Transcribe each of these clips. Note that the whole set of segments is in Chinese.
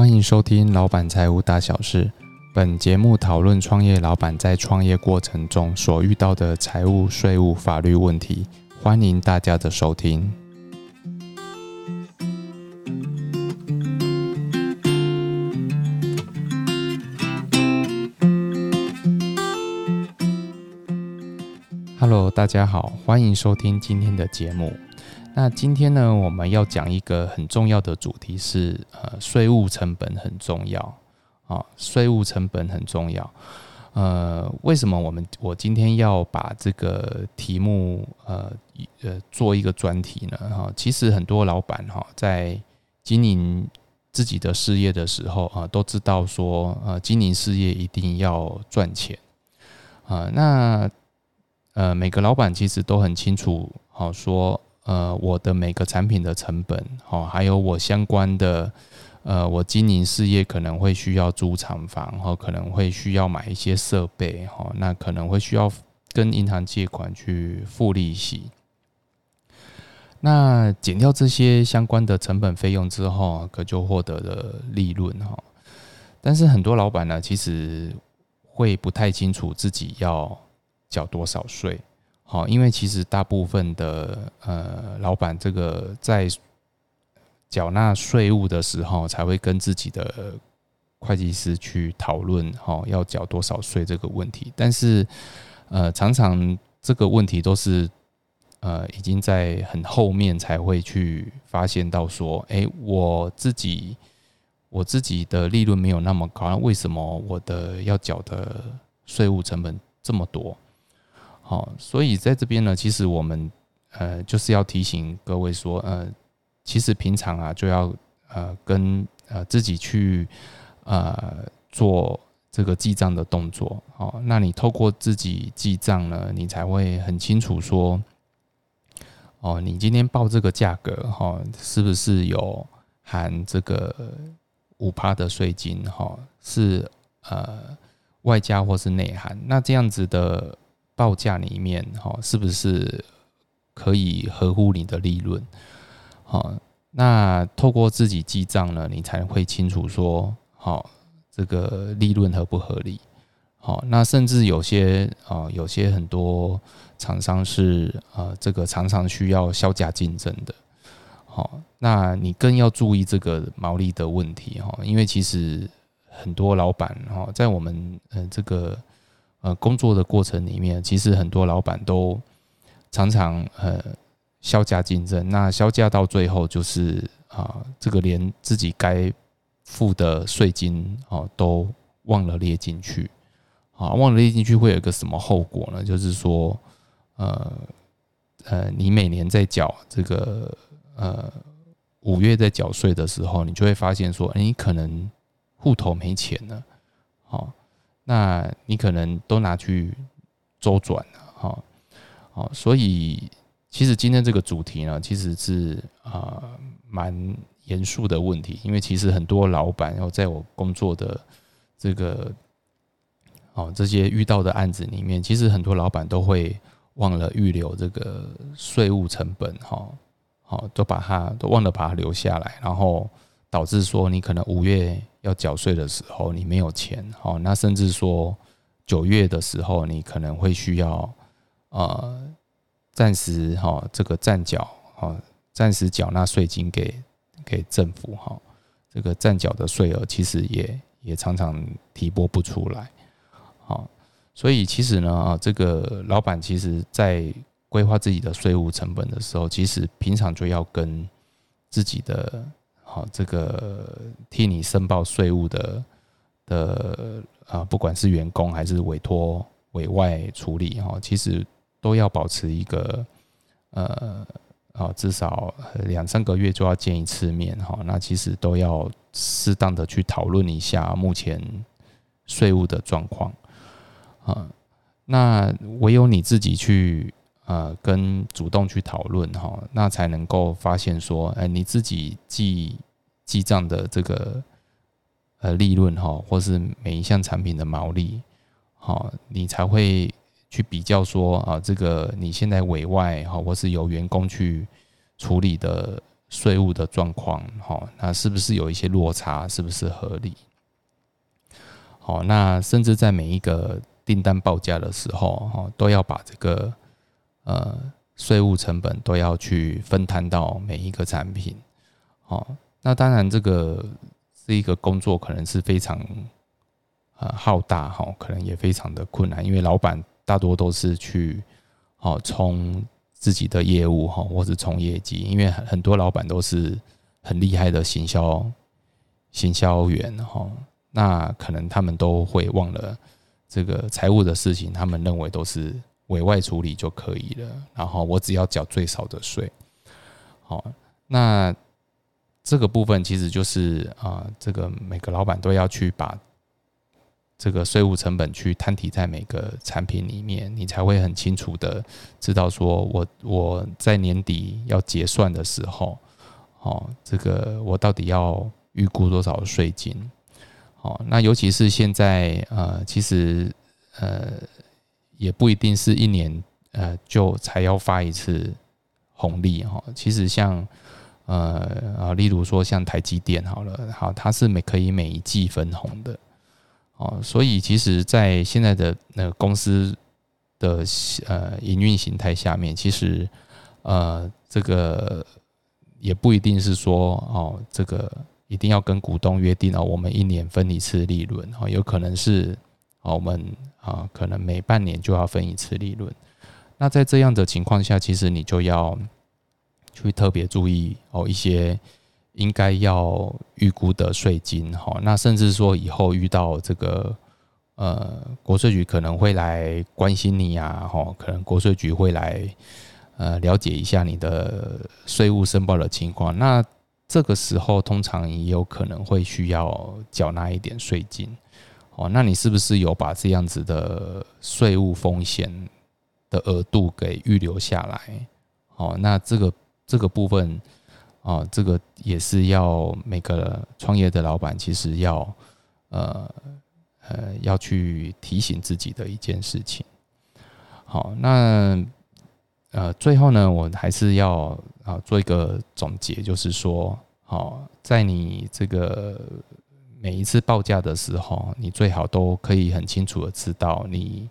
欢迎收听《老板财务大小事》。本节目讨论创业老板在创业过程中所遇到的财务、税务、法律问题。欢迎大家的收听。Hello，大家好，欢迎收听今天的节目。那今天呢，我们要讲一个很重要的主题是，呃，税务成本很重要啊，税务成本很重要。呃，为什么我们我今天要把这个题目呃呃做一个专题呢？哈，其实很多老板哈在经营自己的事业的时候啊，都知道说，呃，经营事业一定要赚钱啊。那呃，每个老板其实都很清楚，好说。呃，我的每个产品的成本，哦，还有我相关的，呃，我经营事业可能会需要租厂房，哈，可能会需要买一些设备，哈，那可能会需要跟银行借款去付利息。那减掉这些相关的成本费用之后，可就获得了利润，哈。但是很多老板呢，其实会不太清楚自己要缴多少税。好，因为其实大部分的呃老板，这个在缴纳税务的时候，才会跟自己的会计师去讨论，哈，要缴多少税这个问题。但是，呃，常常这个问题都是呃已经在很后面才会去发现到说，哎，我自己我自己的利润没有那么高，为什么我的要缴的税务成本这么多？好，所以在这边呢，其实我们呃就是要提醒各位说，呃，其实平常啊就要呃跟呃自己去呃做这个记账的动作。好，那你透过自己记账呢，你才会很清楚说，哦，你今天报这个价格哈，是不是有含这个五趴的税金哈？是呃外加或是内含？那这样子的。报价里面哈，是不是可以合乎你的利润？好，那透过自己记账呢，你才会清楚说，好，这个利润合不合理？好，那甚至有些啊，有些很多厂商是呃，这个常常需要销价竞争的。好，那你更要注意这个毛利的问题哈，因为其实很多老板哈，在我们呃这个。呃，工作的过程里面，其实很多老板都常常呃销价竞争，那销价到最后就是啊，这个连自己该付的税金哦都忘了列进去，啊，忘了列进去会有一个什么后果呢？就是说，呃呃，你每年在缴这个呃五月在缴税的时候，你就会发现说，你可能户头没钱了，好。那你可能都拿去周转了，哈，好，所以其实今天这个主题呢，其实是啊蛮严肃的问题，因为其实很多老板，然后在我工作的这个哦这些遇到的案子里面，其实很多老板都会忘了预留这个税务成本，哈，好，都把它都忘了把它留下来，然后导致说你可能五月。要缴税的时候，你没有钱，哦，那甚至说九月的时候，你可能会需要呃暂时哈这个暂缴哈暂时缴纳税金给给政府哈，这个暂缴的税额其实也也常常提拨不出来，好，所以其实呢啊，这个老板其实在规划自己的税务成本的时候，其实平常就要跟自己的。好，这个替你申报税务的的啊，不管是员工还是委托委外处理哈，其实都要保持一个呃啊，至少两三个月就要见一次面哈。那其实都要适当的去讨论一下目前税务的状况啊。那唯有你自己去。呃，跟主动去讨论哈，那才能够发现说，哎，你自己记记账的这个呃利润哈，或是每一项产品的毛利，好，你才会去比较说啊，这个你现在委外哈，或是由员工去处理的税务的状况，好，那是不是有一些落差，是不是合理？好，那甚至在每一个订单报价的时候，哈，都要把这个呃税务成本都要去分摊到每一个产品。好，那当然这个是一个工作，可能是非常呃浩大，哈，可能也非常的困难，因为老板大多都是去哦冲自己的业务，哈，或是冲业绩，因为很很多老板都是很厉害的行销行销员，哈。那可能他们都会忘了这个财务的事情，他们认为都是委外处理就可以了。然后我只要缴最少的税。好，那这个部分其实就是啊，这个每个老板都要去把这个税务成本去摊提在每个产品里面，你才会很清楚的知道说，我我在年底要结算的时候，哦，这个我到底要预估多少税金？哦，那尤其是现在，呃，其实，呃，也不一定是一年，呃，就才要发一次红利哈。其实像，呃，啊，例如说像台积电好了，好，它是每可以每一季分红的，哦，所以其实，在现在的那个公司的呃营运形态下面，其实，呃，这个也不一定是说，哦，这个。一定要跟股东约定哦，我们一年分一次利润哦，有可能是哦，我们啊，可能每半年就要分一次利润。那在这样的情况下，其实你就要去特别注意哦，一些应该要预估的税金哈。那甚至说以后遇到这个呃，国税局可能会来关心你呀，哈，可能国税局会来呃了解一下你的税务申报的情况。那这个时候通常也有可能会需要缴纳一点税金，哦，那你是不是有把这样子的税务风险的额度给预留下来？哦，那这个这个部分，哦，这个也是要每个创业的老板其实要呃呃要去提醒自己的一件事情。好，那。呃，最后呢，我还是要啊做一个总结，就是说，好，在你这个每一次报价的时候，你最好都可以很清楚的知道你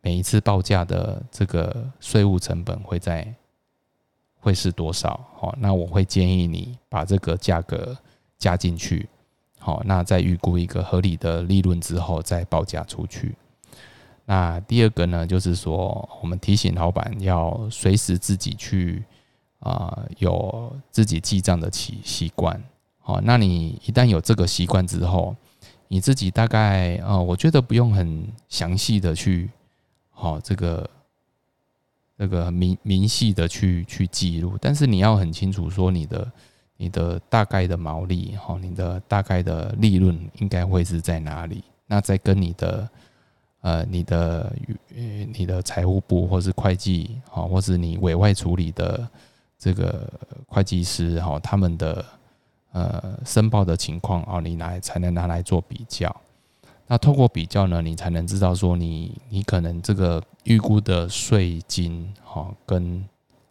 每一次报价的这个税务成本会在会是多少。好，那我会建议你把这个价格加进去，好，那在预估一个合理的利润之后再报价出去。那第二个呢，就是说，我们提醒老板要随时自己去啊，有自己记账的习习惯。哦，那你一旦有这个习惯之后，你自己大概啊，我觉得不用很详细的去，好，这个这个明明细的去去记录，但是你要很清楚说你的你的大概的毛利，哈，你的大概的利润应该会是在哪里？那再跟你的。呃，你的你的财务部或是会计，哈，或是你委外处理的这个会计师，哈，他们的呃申报的情况啊，你来才能拿来做比较。那透过比较呢，你才能知道说你你可能这个预估的税金，哈，跟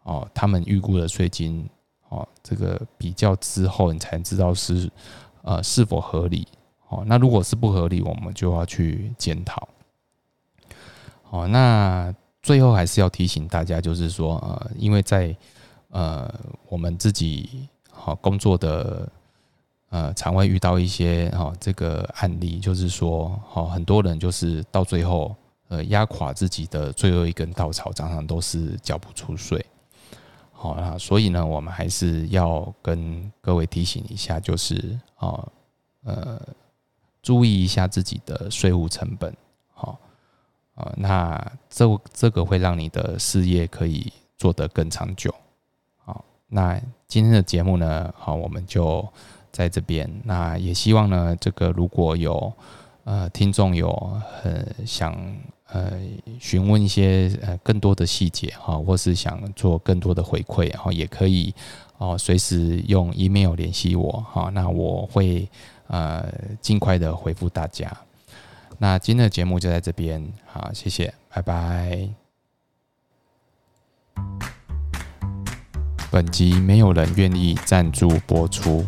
哦他们预估的税金，哦，这个比较之后，你才知道是呃是否合理。哦，那如果是不合理，我们就要去检讨。哦，那最后还是要提醒大家，就是说，呃，因为在呃我们自己好工作的呃常会遇到一些哈这个案例，就是说，好很多人就是到最后呃压垮自己的最后一根稻草，常常都是缴不出税。好啊，所以呢，我们还是要跟各位提醒一下，就是啊呃注意一下自己的税务成本。好啊，那这这个会让你的事业可以做得更长久。那今天的节目呢，好，我们就在这边。那也希望呢，这个如果有呃听众有很想呃询问一些呃更多的细节哈，或是想做更多的回馈，然后也可以哦随时用 email 联系我哈，那我会呃尽快的回复大家。那今天的节目就在这边，好，谢谢，拜拜。本集没有人愿意赞助播出。